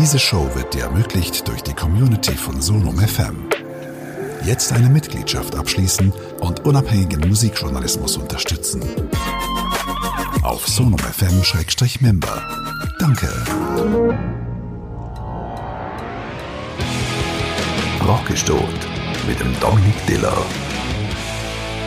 Diese Show wird dir ermöglicht durch die Community von Sonum FM. Jetzt eine Mitgliedschaft abschließen und unabhängigen Musikjournalismus unterstützen. Auf sonumfm-member. Danke. Rockgestört mit dem Dominik Diller.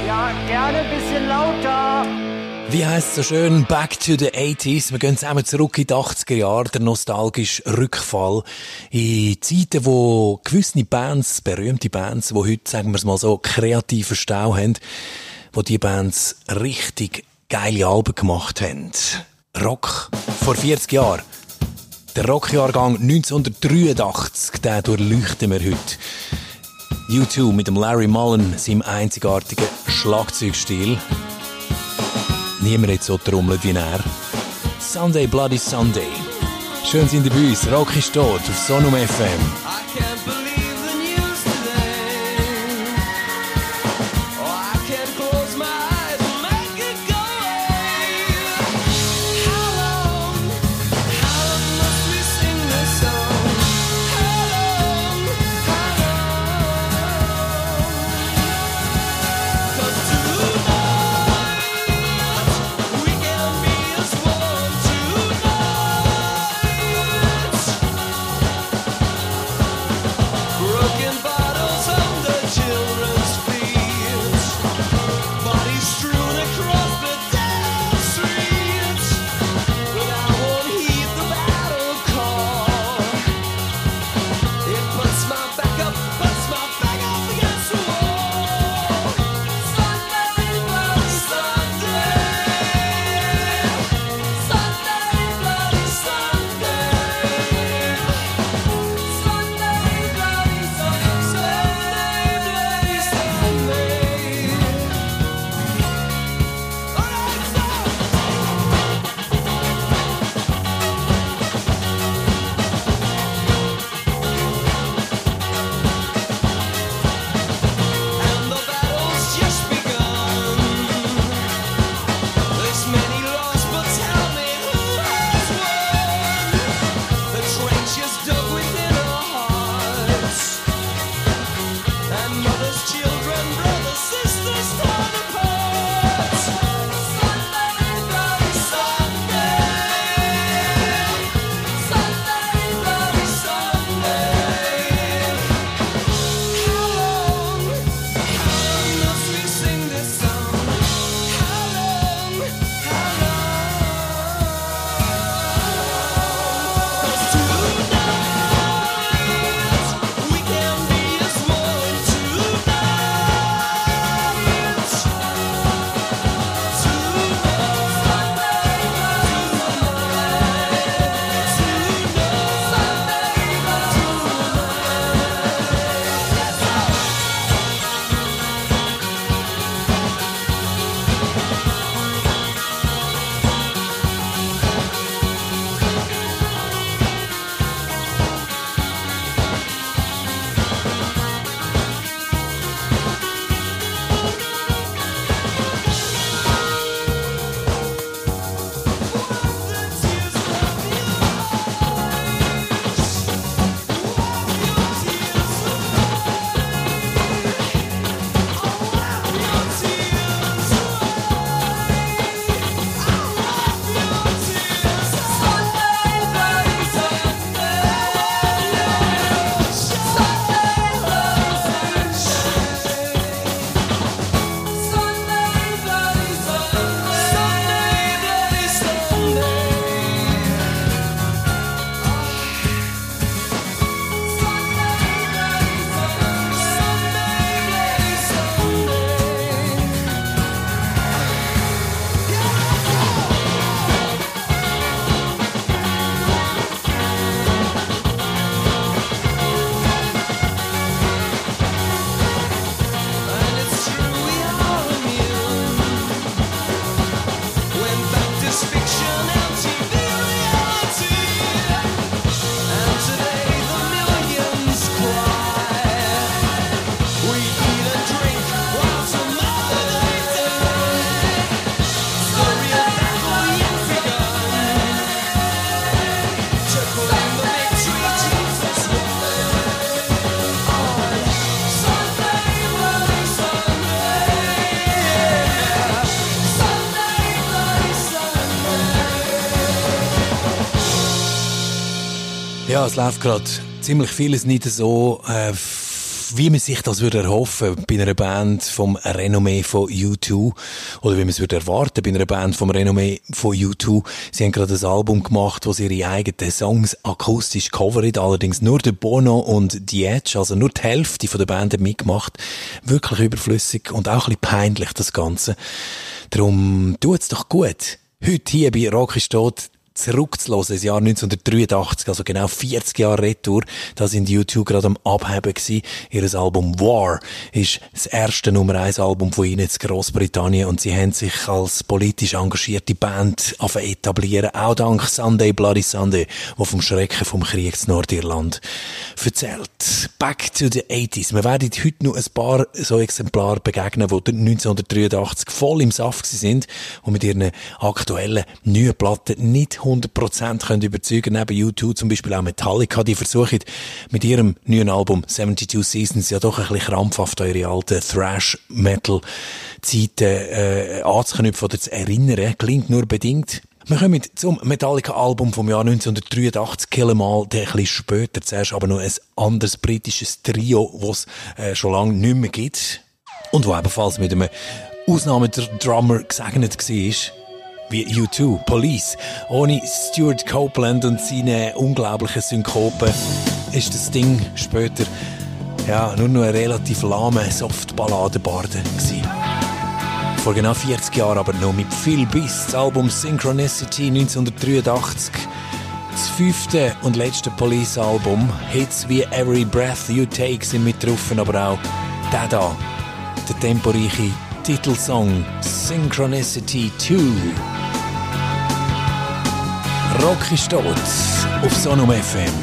Ja, gerne ein bisschen lauter. Wie heisst es so schön? Back to the 80s. Wir gehen zusammen zurück in die 80er Jahre. Der nostalgische Rückfall in Zeiten, wo gewisse Bands, berühmte Bands, die heute, sagen wir es mal so, kreativen Stau haben, wo die Bands richtig geile Alben gemacht haben. Rock vor 40 Jahren. Der Rockjahrgang 1983, den durchleuchten wir heute. U2 mit dem Larry Mullen, seinem einzigartigen Schlagzeugstil. Niemand hat so trommelt wie er. Sunday Bloody Sunday. Schön sind ihr bei uns. Rock ist tot auf Sonum FM. Ja, es läuft gerade ziemlich vieles nicht so, äh, wie man sich das würde erhoffen bei einer Band vom Renommee von U2 oder wie man es würde erwarten bei einer Band vom Renommee von U2. Sie haben gerade ein Album gemacht, sie ihre eigenen Songs akustisch covern, allerdings nur der Bono und die Edge, also nur die Hälfte von der Band mitgemacht. Wirklich überflüssig und auch ein bisschen peinlich das Ganze. Darum tut's doch gut. Heute hier bei Rocky steht zurückzulassen, das Jahr 1983, also genau 40 Jahre Retour, da sind YouTube gerade am Abheben gewesen. Ihr Album War ist das erste Nummer 1 Album von ihnen in Großbritannien und sie haben sich als politisch engagierte Band etablieren, auch dank Sunday Bloody Sunday, wo vom Schrecken vom Krieg in Nordirland erzählt. Back to the 80s. Wir werden heute noch ein paar so Exemplare begegnen, die 1983 voll im Saft sind und mit ihren aktuellen neuen Platten nicht 100% können überzeugen Neben YouTube zum Beispiel auch Metallica, die versuchen mit ihrem neuen Album 72 Seasons ja doch ein bisschen krampfhaft eure alten Thrash-Metal-Zeiten äh, anzuknüpfen oder zu erinnern. Klingt nur bedingt. Wir kommen zum Metallica-Album vom Jahr 1983, Kill Em All, der ein bisschen später. Zuerst aber noch ein anderes britisches Trio, das es äh, schon lange nicht mehr gibt. Und wo ebenfalls mit einem Ausnahmedrummer gesegnet war wie U2, Police. Ohne Stuart Copeland und seine unglaublichen Synkopen ist das Ding später ja, nur noch ein relativ lahme Softballadenbarde gewesen. Vor genau 40 Jahren aber noch mit viel Biss. Das Album Synchronicity 1983. Das fünfte und letzte Police-Album. Hits wie Every Breath You Take sind mit drauf, aber auch der da, der temporeiche Titelsong Synchronicity 2. Rocky Stolz auf Sonum FM.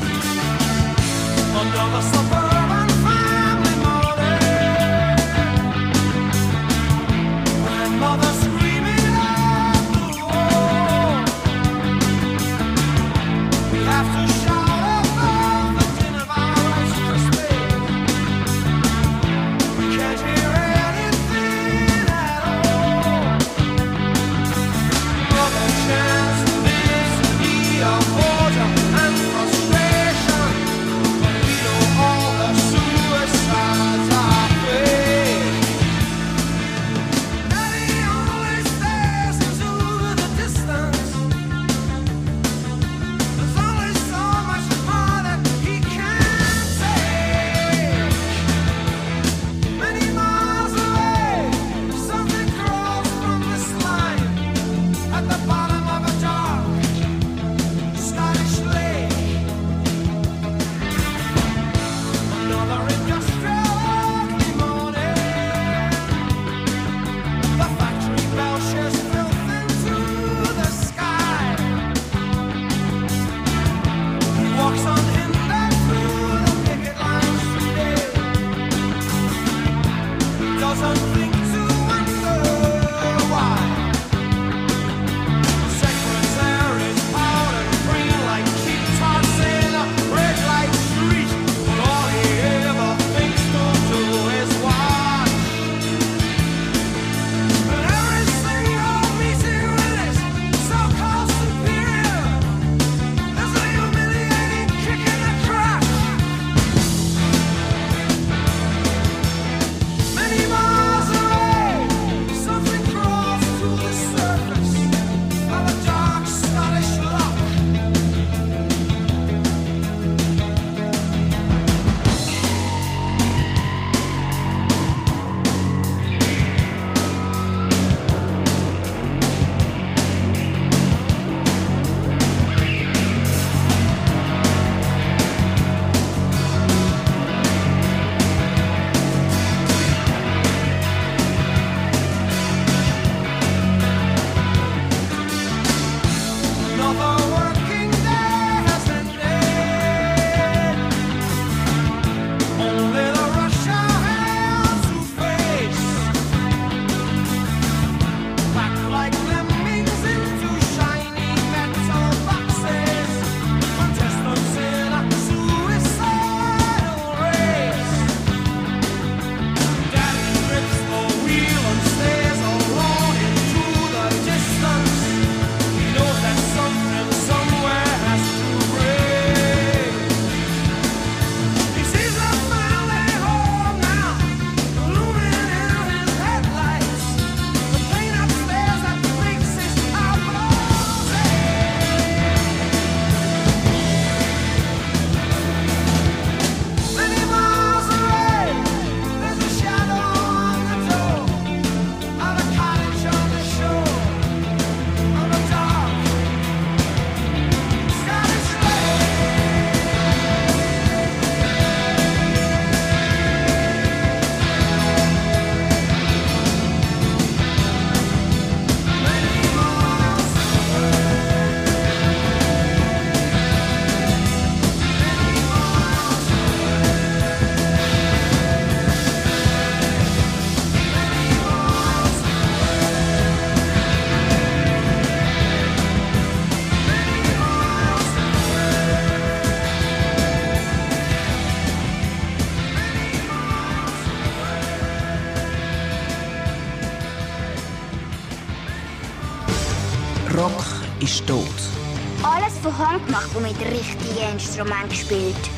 Mit richtigen Instrument gespielt.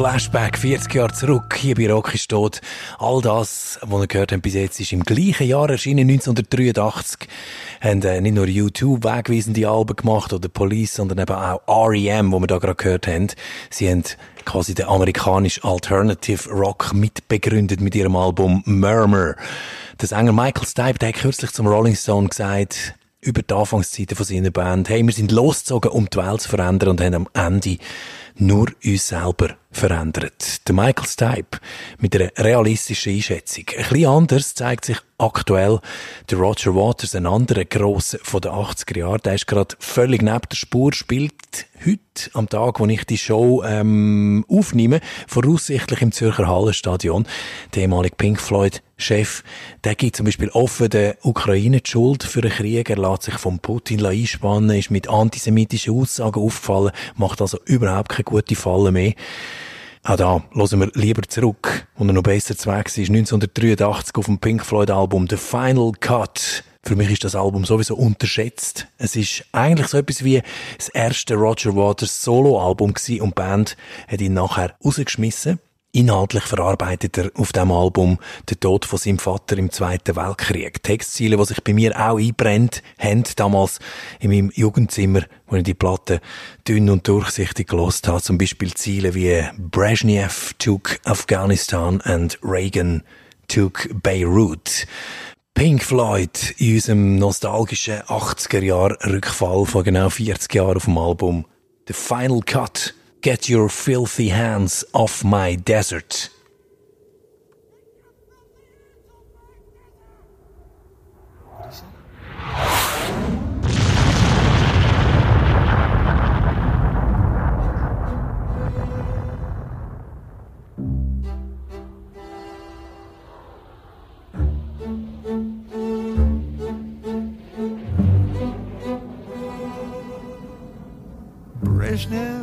Flashback 40 Jahre zurück, hier bei Rocky steht, all das, was ihr gehört habt bis jetzt, ist im gleichen Jahr erschienen, 1983, haben äh, nicht nur YouTube wegweisende Alben gemacht oder Police, sondern eben auch R.E.M., wo wir da gerade gehört haben. Sie haben quasi den amerikanischen Alternative Rock mitbegründet mit ihrem Album Murmur. Der Sänger Michael Stipe, hat kürzlich zum Rolling Stone gesagt, über die Anfangszeiten von seiner Band, hey, wir sind losgezogen, um die Welt zu verändern und haben am Ende nur uns selber verändert. Der Michael Stipe mit einer realistischen Einschätzung. Ein bisschen anders zeigt sich aktuell der Roger Waters, ein anderer Grosser von den 80er Jahren. Der ist gerade völlig neben der Spur, spielt heute am Tag, wo ich die Show ähm, aufnehme, voraussichtlich im Zürcher Hallenstadion. Der ehemalige Pink Floyd Chef, der gibt zum Beispiel offen der Ukraine die Schuld für den Krieg. Er lässt sich von Putin einspannen, ist mit antisemitischen Aussagen aufgefallen, macht also überhaupt keine gute Falle mehr. Auch da hören wir lieber zurück, wo er noch besser zu Weg war, 1983 auf dem Pink Floyd Album The Final Cut. Für mich ist das Album sowieso unterschätzt. Es ist eigentlich so etwas wie das erste Roger Waters Solo-Album und die Band hat ihn nachher rausgeschmissen. Inhaltlich verarbeitet er auf dem Album den Tod von seinem Vater im Zweiten Weltkrieg. Textziele, die sich bei mir auch einbrennt haben, damals in meinem Jugendzimmer, wo ich die Platte dünn und durchsichtig gelost habe. Zum Beispiel Ziele wie Brezhnev took Afghanistan and Reagan took Beirut. Pink Floyd in unserem nostalgischen 80er Jahr Rückfall von genau 40 Jahren auf dem Album The Final Cut Get your filthy hands off my desert. Brezhnev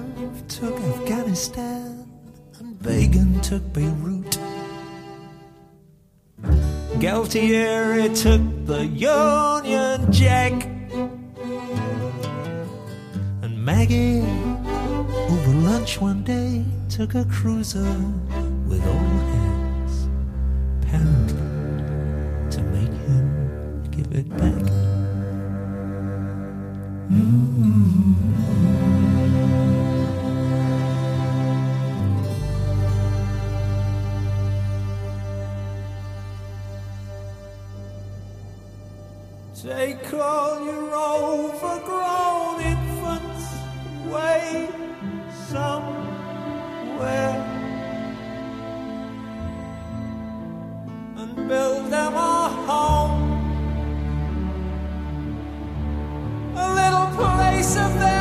Afghanistan and Begin took Beirut. Galtieri took the Union Jack. And Maggie, over lunch one day, took a cruiser with all hands, apparently to make him give it back. Mm-hmm. Take all your overgrown infants away somewhere. And build them a home, a little place of their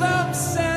to themselves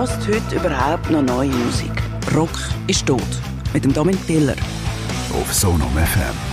lasst heute überhaupt noch neue Musik? Rock ist tot. Mit dem Domin Piller. Auf Sonom FM.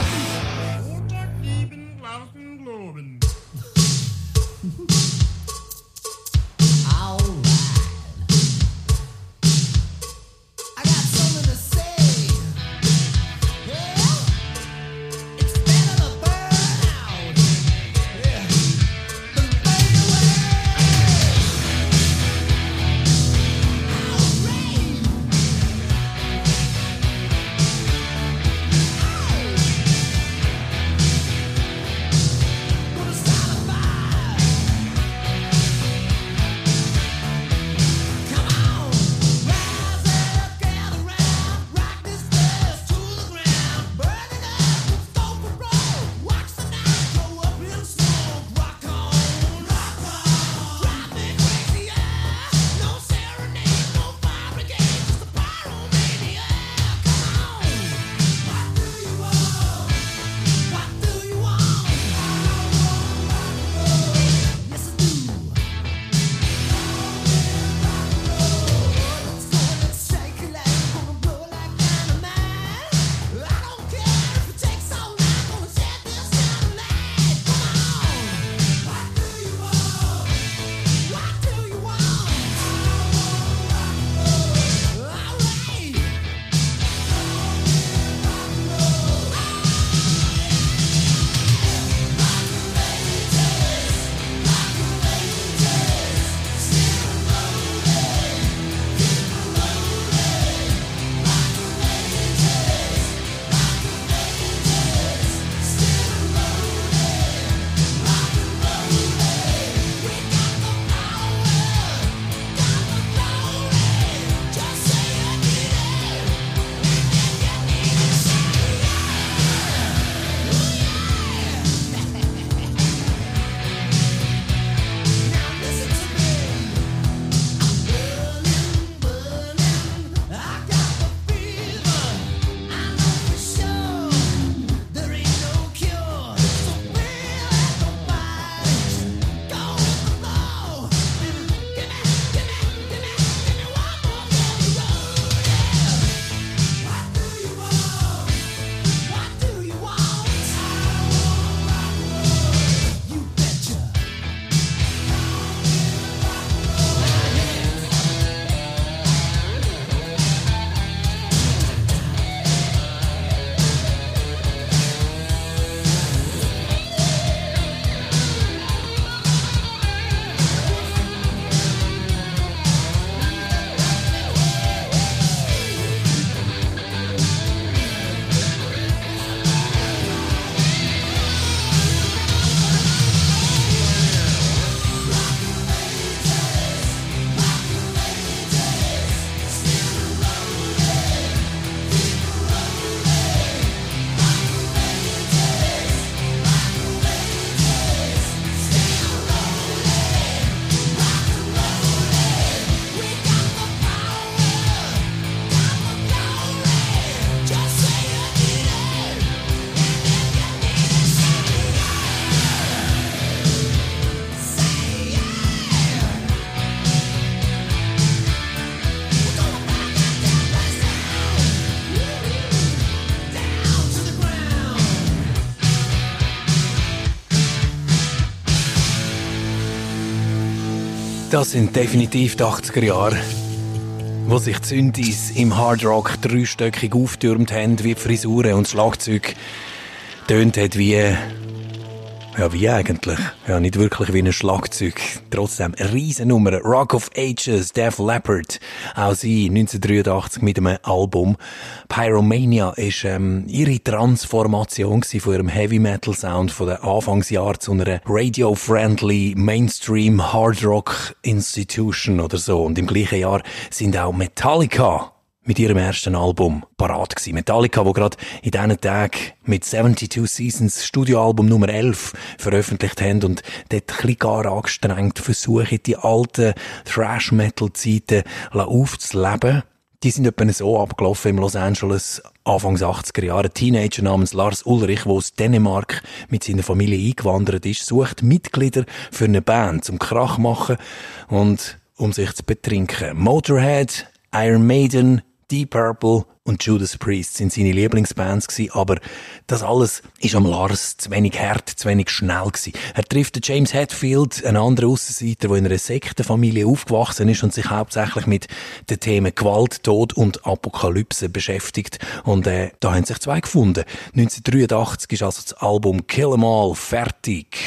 Das sind definitiv die 80er Jahre, wo sich die Syndis im Hardrock dreistöckig auftürmt haben, wie die Frisuren und Schlagzeug tönt hat wie ja, wie eigentlich? Ja, nicht wirklich wie ein Schlagzeug. Trotzdem, Riesennummer. Rock of Ages, Def Leppard. Auch sie, 1983 mit einem Album. Pyromania ist, ähm, ihre Transformation von ihrem Heavy Metal Sound von den Anfangsjahren zu einer radio-friendly Mainstream Hard Rock Institution oder so. Und im gleichen Jahr sind auch Metallica mit ihrem ersten Album parat gewesen. Metallica, wo gerade in diesen Tagen mit 72 Seasons Studioalbum Nummer 11 veröffentlicht haben und dort ein bisschen gar angestrengt versuchen, die alten Thrash-Metal-Zeiten aufzuleben. Die sind etwa so abgelaufen im Los Angeles Anfangs 80er Jahre. Ein Teenager namens Lars Ulrich, der aus Dänemark mit seiner Familie eingewandert ist, sucht Mitglieder für eine Band zum Krach machen und um sich zu betrinken. Motorhead, Iron Maiden, Deep Purple und Judas Priest sind seine Lieblingsbands gewesen, aber das alles ist am Lars zu wenig hart, zu wenig schnell gewesen. Er trifft James Hetfield, einen anderen Aussenseiter, der in einer Sektenfamilie aufgewachsen ist und sich hauptsächlich mit den Themen Gewalt, Tod und Apokalypse beschäftigt. Und äh, da haben sich zwei gefunden. 1983 ist also das Album Kill 'Em All fertig.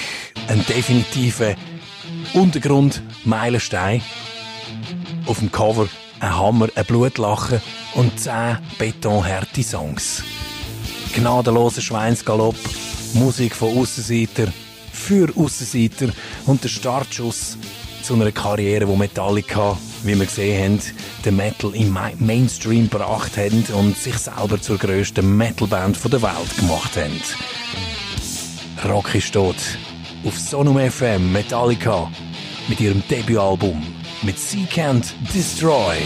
Ein definitiver Untergrund-Meilenstein. Auf dem Cover ein Hammer, ein Blutlachen und zehn betonharte Songs. Gnadenloser Schweinsgalopp, Musik von Aussenseiter für Aussenseiter und der Startschuss zu einer Karriere, wo Metallica, wie wir gesehen haben, den Metal im Ma- Mainstream gebracht haben und sich selber zur grössten Metalband der Welt gemacht haben. Rock ist tot. Auf Sonum FM Metallica mit ihrem Debütalbum mit Sea Can't Destroy.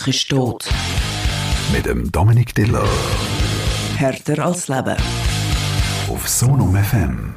Christ tot. Mit dem Dominik Diller. Härter als Leben. Auf Sonum FM.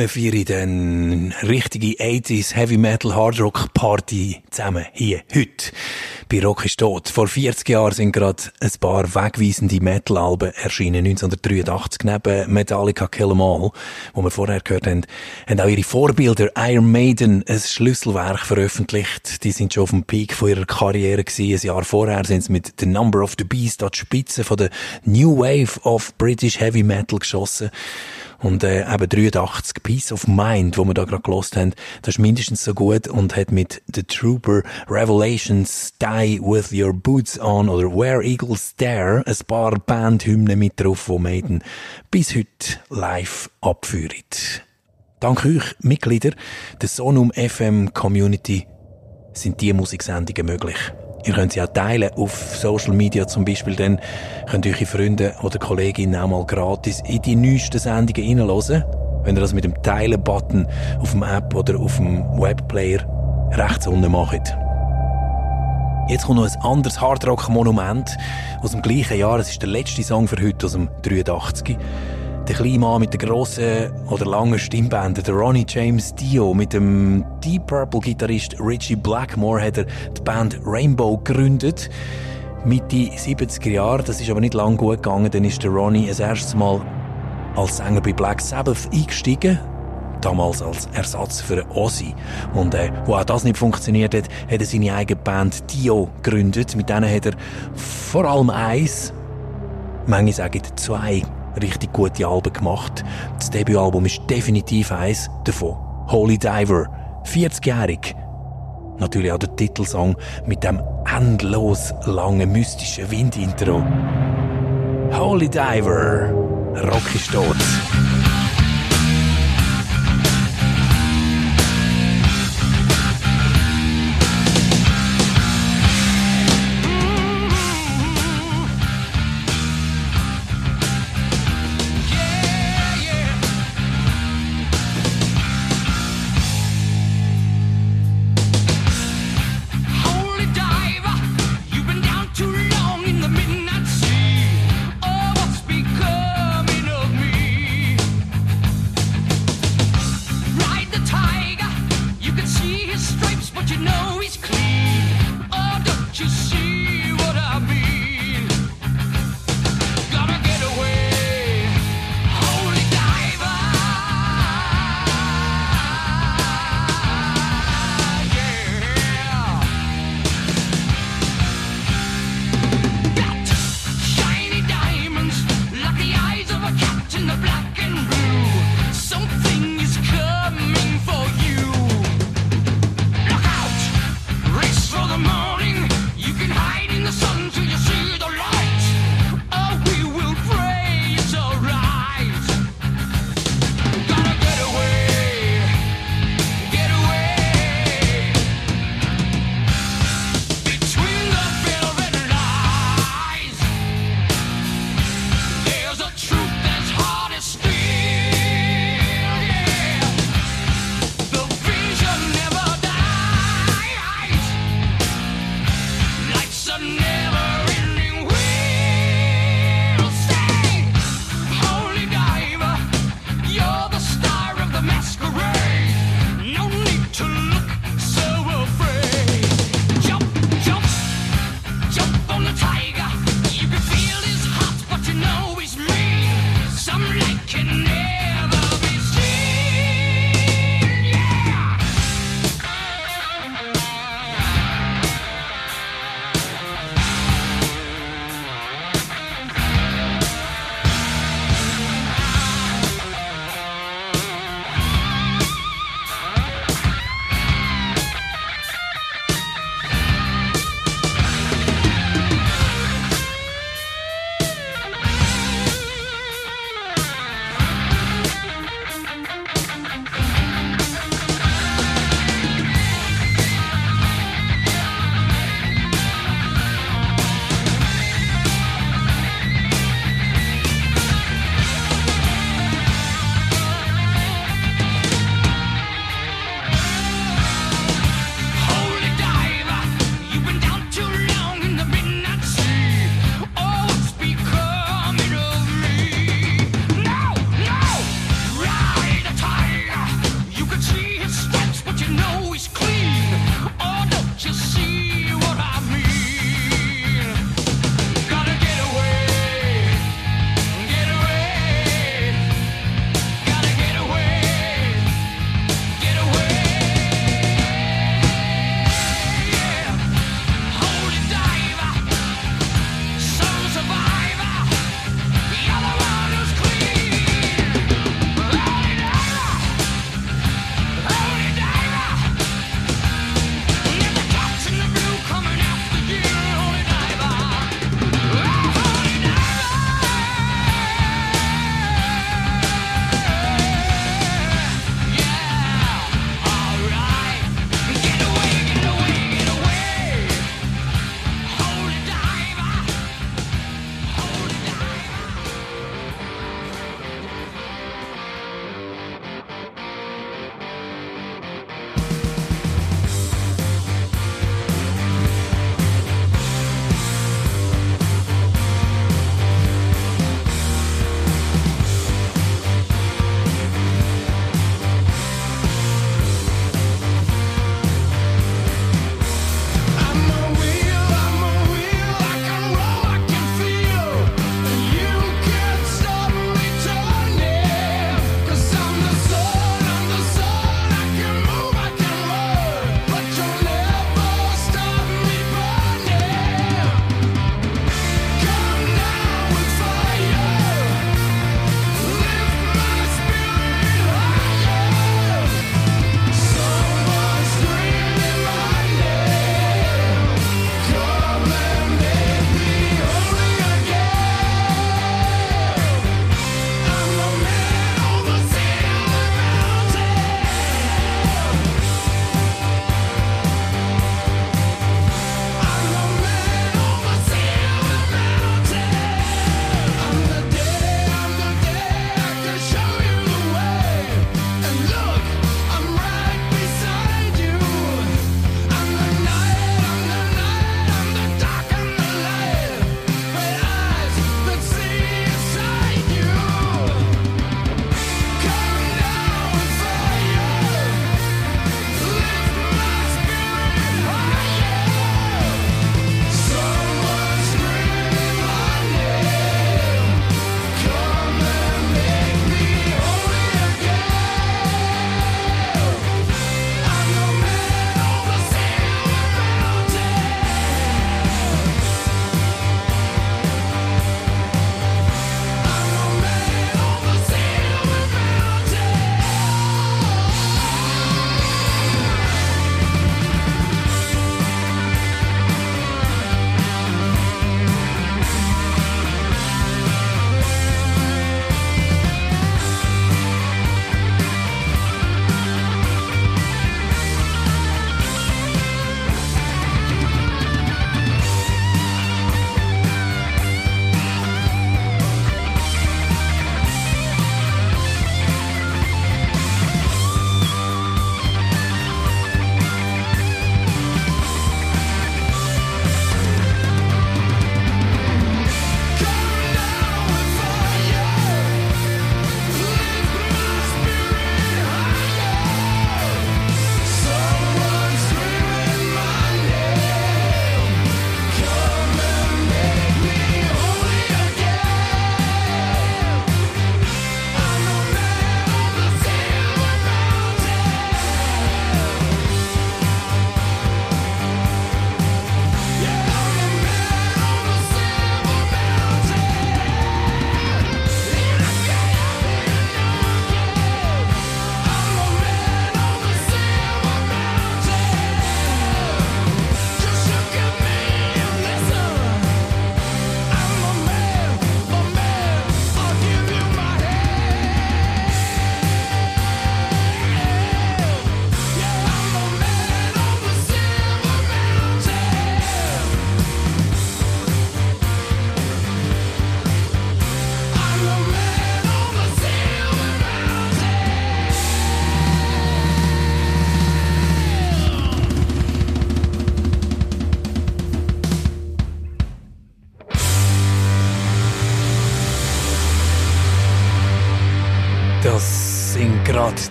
Wir feiern dann richtige 80s Heavy Metal Hard Rock Party zusammen hier, heute. Bei Rock ist tot. Vor 40 Jahren sind gerade ein paar wegweisende Metal-Alben erschienen. 1983 neben Metallica Kill 'Em All, wo wir vorher gehört haben, haben auch ihre Vorbilder Iron Maiden ein Schlüsselwerk veröffentlicht. Die sind schon auf dem Peak von ihrer Karriere gewesen. Ein Jahr vorher sind sie mit The Number of the Beast an die Spitze von der New Wave of British Heavy Metal geschossen. Und äh, eben 83, Peace of Mind, wo wir da gerade gelost haben, das ist mindestens so gut und hat mit The Trooper, Revelations, Die With Your Boots On oder Where Eagles Dare ein paar Bandhymnen mit drauf, wo Maiden bis heute live abführen. Dank euch, Mitglieder der Sonum FM Community, sind diese Musiksendungen möglich. Ihr könnt sie auch teilen auf Social Media zum Beispiel, dann könnt eure Freunde oder Kolleginnen auch mal gratis in die neuesten Sendungen reinhören. Wenn ihr das mit dem Teilen-Button auf dem App oder auf dem Webplayer rechts unten macht. Jetzt kommt noch ein anderes Hardrock-Monument aus dem gleichen Jahr. Es ist der letzte Song für heute aus dem 83. Der kleine Mann mit der grossen oder langen Stimmbänder, der Ronnie James Dio, mit dem Deep Purple-Gitarrist Richie Blackmore hat er die Band Rainbow gegründet. Mitte 70er Jahre, das ist aber nicht lang gut gegangen, dann ist der Ronnie das erste Mal als Sänger bei Black Sabbath eingestiegen. Damals als Ersatz für Ozzy. Und äh, wo auch das nicht funktioniert hat, hat er seine eigene Band Dio gegründet. Mit denen hat er vor allem eins, manche sagen zwei, richtig gute Alben gemacht. Das Debütalbum ist definitiv eins davon. Holy Diver. 40-jährig. Natürlich auch der Titelsong mit dem endlos langen mystischen Windintro. Holy Diver. Rock ist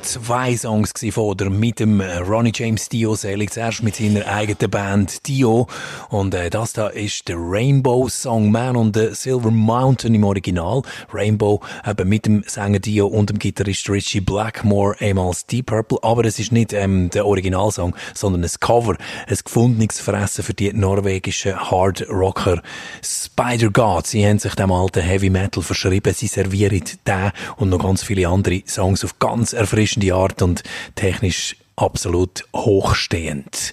zwei Songs von oder mit dem äh, Ronnie James Dio selig zuerst mit seiner eigenen Band Dio. Und äh, das da ist der Rainbow Song Man und the Silver Mountain im Original. Rainbow eben mit dem Sänger Dio und dem Gitarrist Richie Blackmore ehemals Deep Purple. Aber es ist nicht ähm, der Originalsong sondern ein Cover ein gefundenes Fressen für die norwegischen Hard Rocker Spider God sie haben sich dem alten Heavy Metal verschrieben. Sie servieren den und noch ganz viele andere Songs auf ganz erfrischende Art und technisch absolut hochstehend.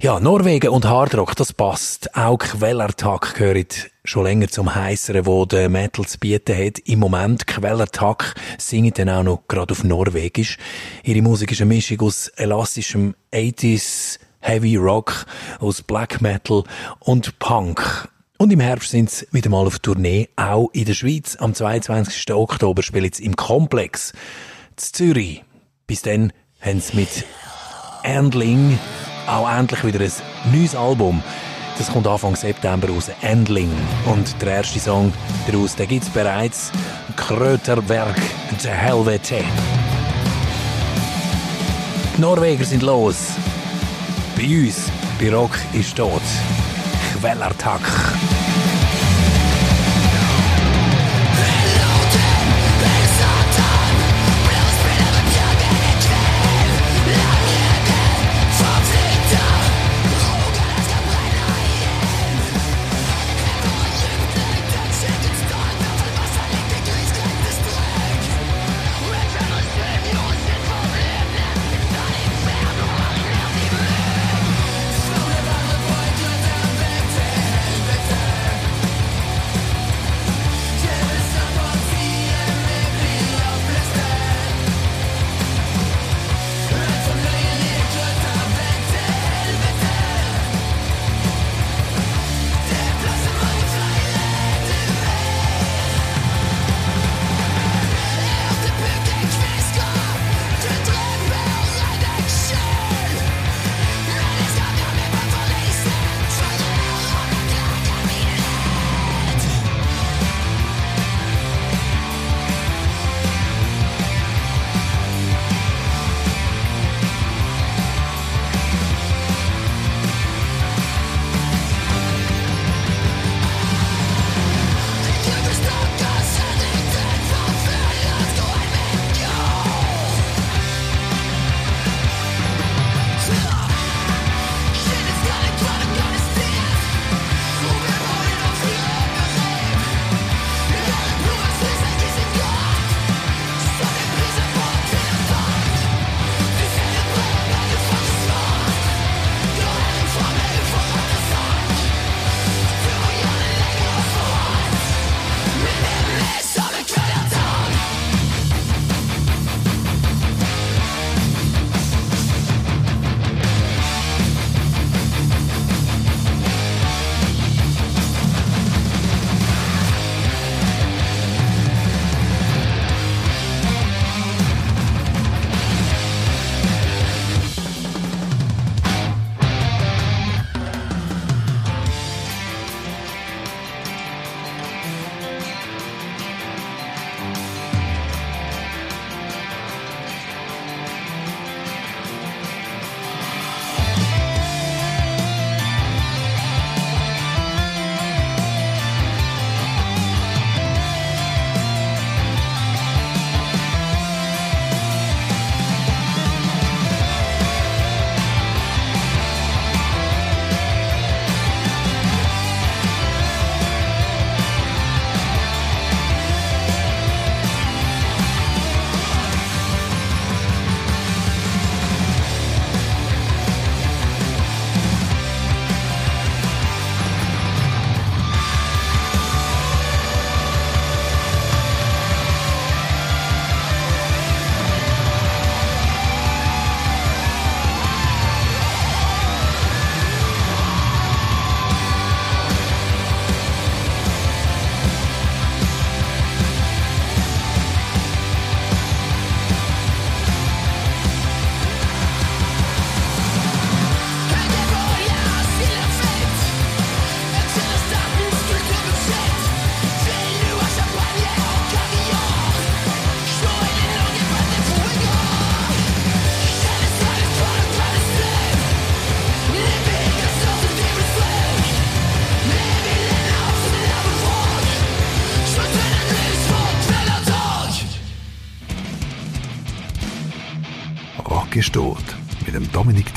Ja, Norwegen und Hardrock, das passt. Auch Quellertag gehört schon länger zum Heißeren, wo der Metal zu bieten hat. Im Moment, Quellertag singen dann auch noch gerade auf Norwegisch. Ihre Musik ist eine Mischung aus elastischem 80s Heavy Rock, aus Black Metal und Punk. Und im Herbst sind sie wieder mal auf Tournee, auch in der Schweiz. Am 22. Oktober spielen sie im Komplex Zürich. Bis dann haben sie mit Endling auch endlich wieder ein neues Album. Das kommt Anfang September raus. Endling. Und der erste Song daraus, den gibt's bereits. Kröterberg, der Helvete. Die Norweger sind los. Bei uns, bei Rock ist tot. Quellertag.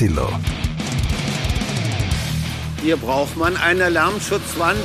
Diller. Hier braucht man eine Lärmschutzwand.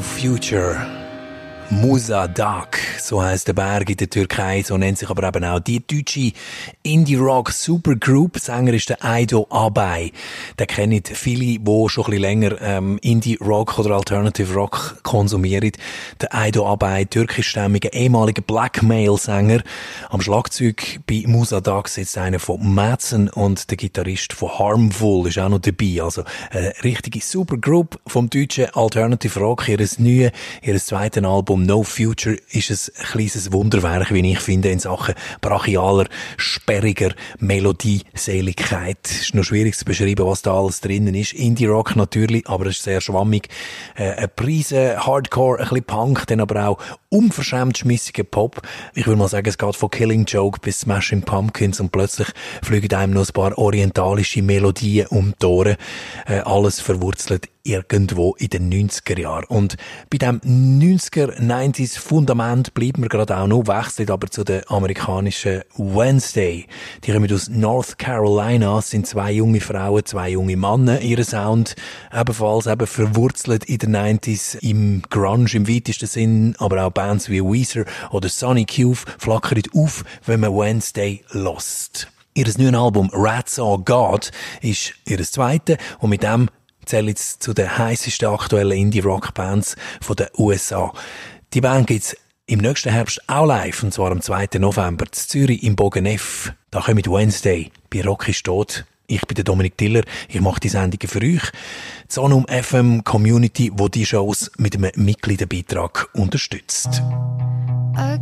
Future. Musa Dak, so heißt der Berg in der Türkei, so nennt sich aber eben auch die deutsche Indie-Rock Supergroup. Sänger ist der Aido Abay. Den kennen viele, die schon ein bisschen länger ähm, Indie-Rock oder Alternative Rock konsumieren. Der Aido Abay, türkischstämmiger ehemaliger Blackmail-Sänger. Am Schlagzeug bei Musa Dak sitzt einer von Madsen und der Gitarrist von Harmful ist auch noch dabei. Also eine richtige Supergroup vom deutschen Alternative Rock. Ihres neue, ihres zweiten Album No Future ist ein kleines Wunderwerk, wie ich finde, in Sachen brachialer, sperriger Melodieseligkeit. Es ist noch schwierig zu beschreiben, was da alles drinnen ist. Indie-Rock natürlich, aber es ist sehr schwammig. Äh, eine Prise, Hardcore, ein bisschen Punk, dann aber auch unverschämt schmissiger Pop. Ich würde mal sagen, es geht von Killing Joke bis Smashing Pumpkins und plötzlich fliegen einem noch ein paar orientalische Melodien um die Ohren. Äh, alles verwurzelt irgendwo in den 90er Jahren. Und bei dem 90er, 90s Fundament bleiben wir gerade auch noch, wechseln aber zu der amerikanischen Wednesday. Die kommen aus North Carolina, sind zwei junge Frauen, zwei junge Männer. Ihr Sound ebenfalls eben verwurzelt in den 90s im Grunge im weitesten Sinn, aber auch Bands wie Weezer oder Sonic Youth flackern auf, wenn man Wednesday lost. Ihr neues Album Rats Are God ist ihr zweites und mit dem zählt jetzt zu den heißesten aktuellen Indie-Rock-Bands den USA. Die Band gibt's im nächsten Herbst auch live, und zwar am 2. November, zu Zürich im Bogen F. Da kommt Wednesday bei Rocky Stot. Ich bin der Dominik Tiller, ich mache die Sendungen für euch. Die Sonum FM Community, wo die Shows mit einem Mitgliederbeitrag unterstützt. I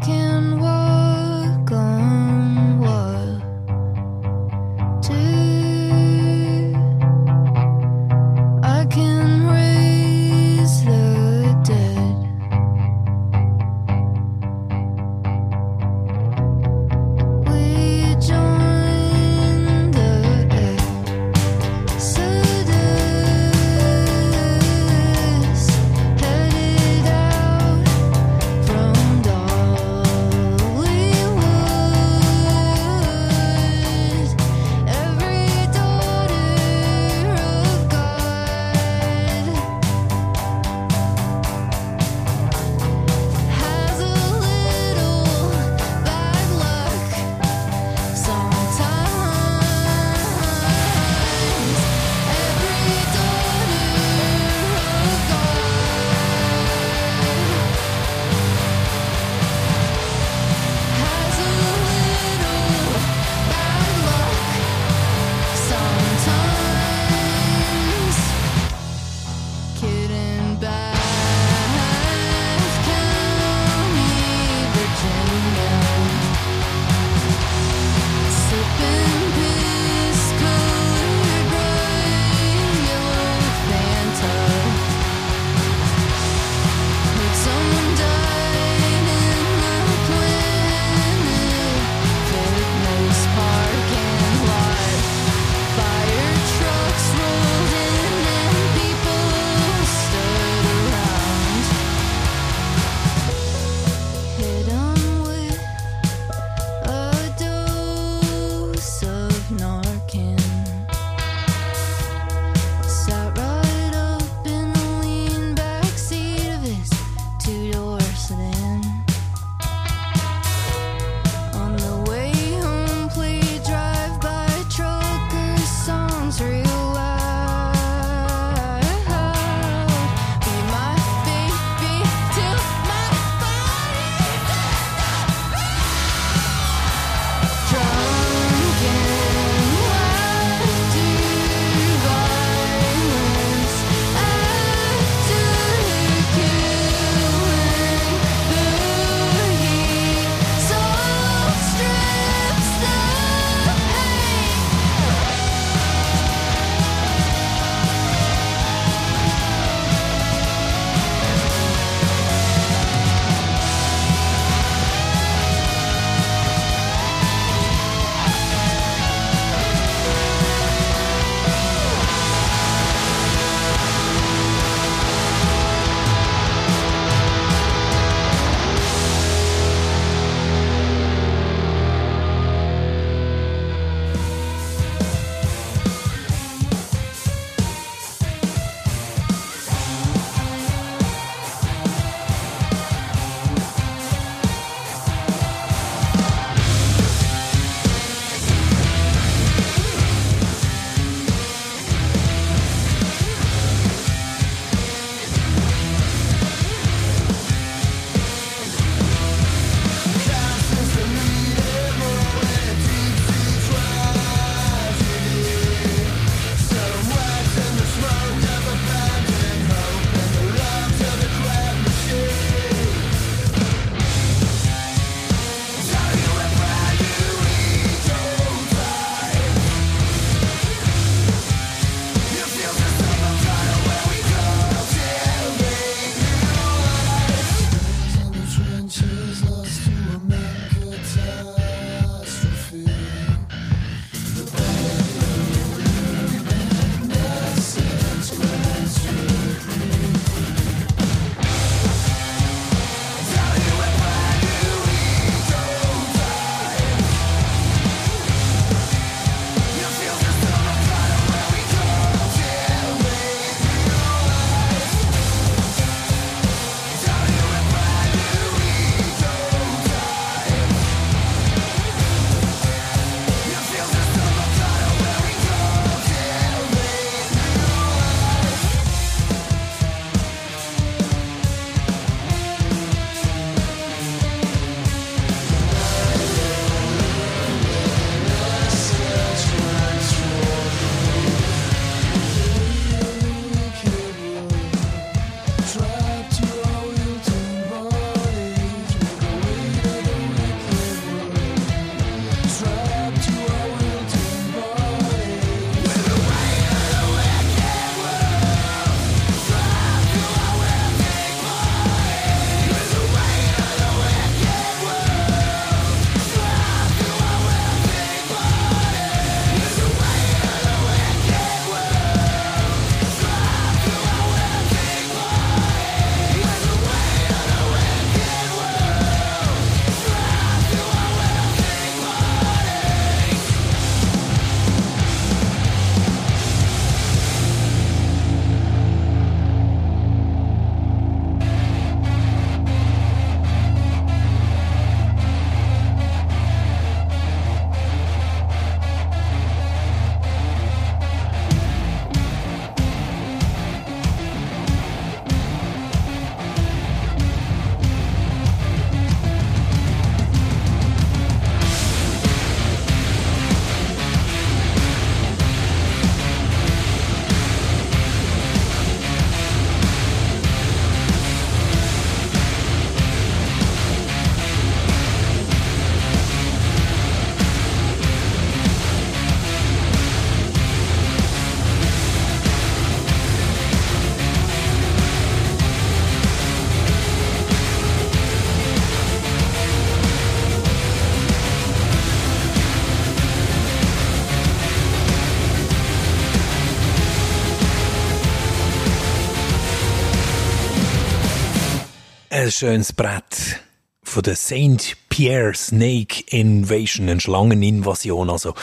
Ein schönes Brett von der St. Pierre Snake Invasion, eine Schlangeninvasion, also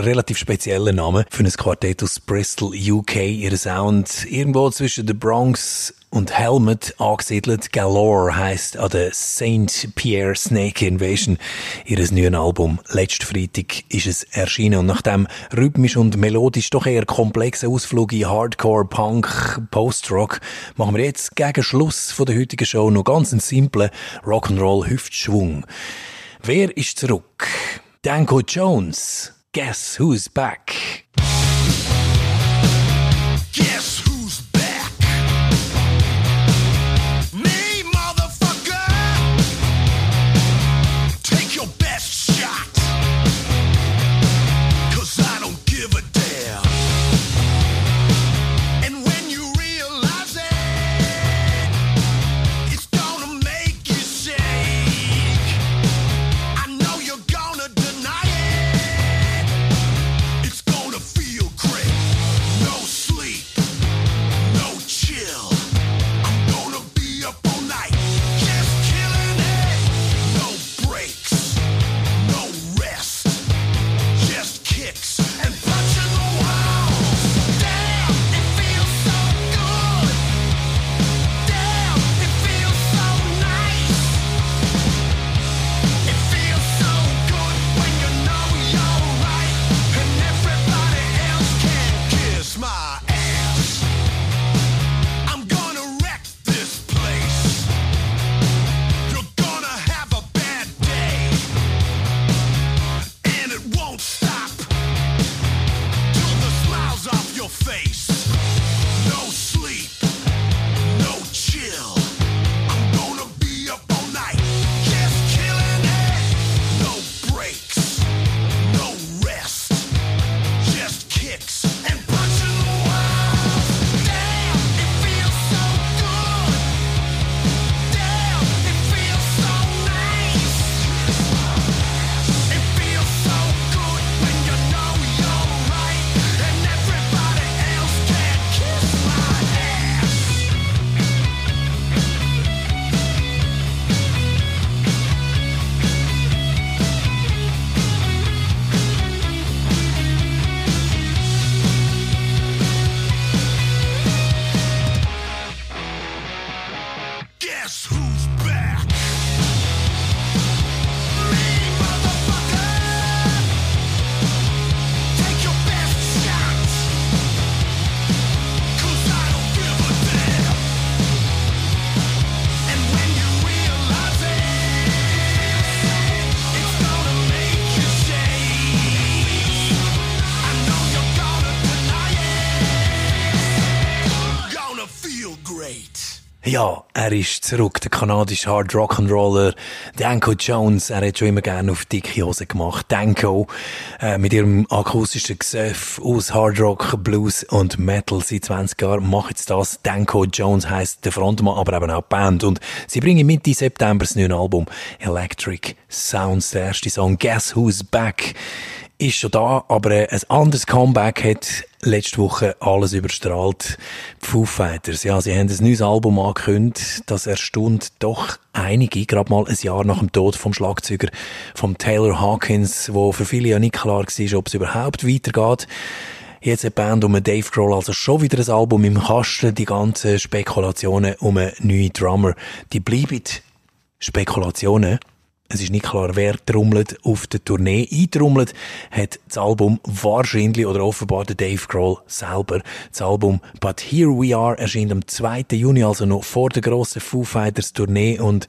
relativ spezieller Name für ein Quartett aus Bristol, UK. Ihr Sound irgendwo zwischen der Bronx und Helmet angesiedelt. Galore heisst an der St. Pierre Snake Invasion. Ihres neuen Album. Letzten Freitag ist es erschienen und nach dem rhythmisch und melodisch doch eher komplexen Ausflug in Hardcore, Punk, Post-Rock machen wir jetzt gegen Schluss von der heutigen Show noch ganz einen simplen Rock'n'Roll Hüftschwung. Wer ist zurück? Danko Jones. Guess who's back? Er ist zurück, der kanadische Hard Rock'n'Roller Danko Jones. Er hat schon immer gerne auf dicke Hose gemacht. Danko, äh, mit ihrem akustischen Gesöff aus Hard Rock, Blues und Metal seit 20 Jahren macht jetzt das. Danko Jones heisst der Frontmann, aber eben auch die Band. Und sie bringen Mitte September das neue Album Electric Sounds. Der erste Song Guess Who's Back ist schon da, aber äh, ein anderes Comeback hat letzte Woche alles überstrahlt. Die Foo Fighters, ja, sie haben ein neues Album angekündigt. Das erstaunt doch einige, gerade mal ein Jahr nach dem Tod vom Schlagzeuger, vom Taylor Hawkins, wo für viele ja nicht klar war, ob es überhaupt weitergeht. Jetzt die Band um Dave Grohl also schon wieder ein Album im Kasten. Die ganzen Spekulationen um einen neuen Drummer, die bleiben Spekulationen. Es ist nicht klar, wer trommelt auf der Tournee. Eintrommelt hat das Album wahrscheinlich oder offenbar der Dave Grohl selber. Das Album But Here We Are erscheint am 2. Juni, also noch vor der grossen Foo Fighters Tournee und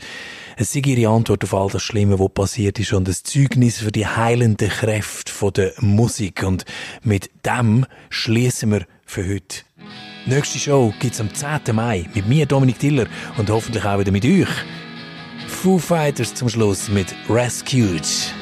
es ist ihre Antwort auf all das Schlimme, was passiert ist und ein Zeugnis für die heilende Kräfte der Musik und mit dem schließen wir für heute. Nächste Show gibt's am 10. Mai mit mir, Dominik Tiller, und hoffentlich auch wieder mit euch. Foo Fighters zum Schluss mit Rescued.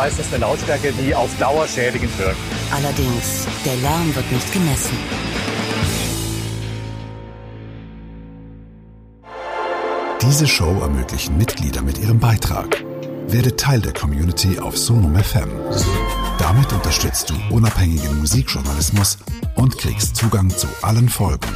Meistens eine Lautstärke, die auf Dauer schädigend wirkt. Allerdings, der Lärm wird nicht gemessen. Diese Show ermöglichen Mitglieder mit ihrem Beitrag. Werde Teil der Community auf Sonum FM. Damit unterstützt du unabhängigen Musikjournalismus und kriegst Zugang zu allen Folgen.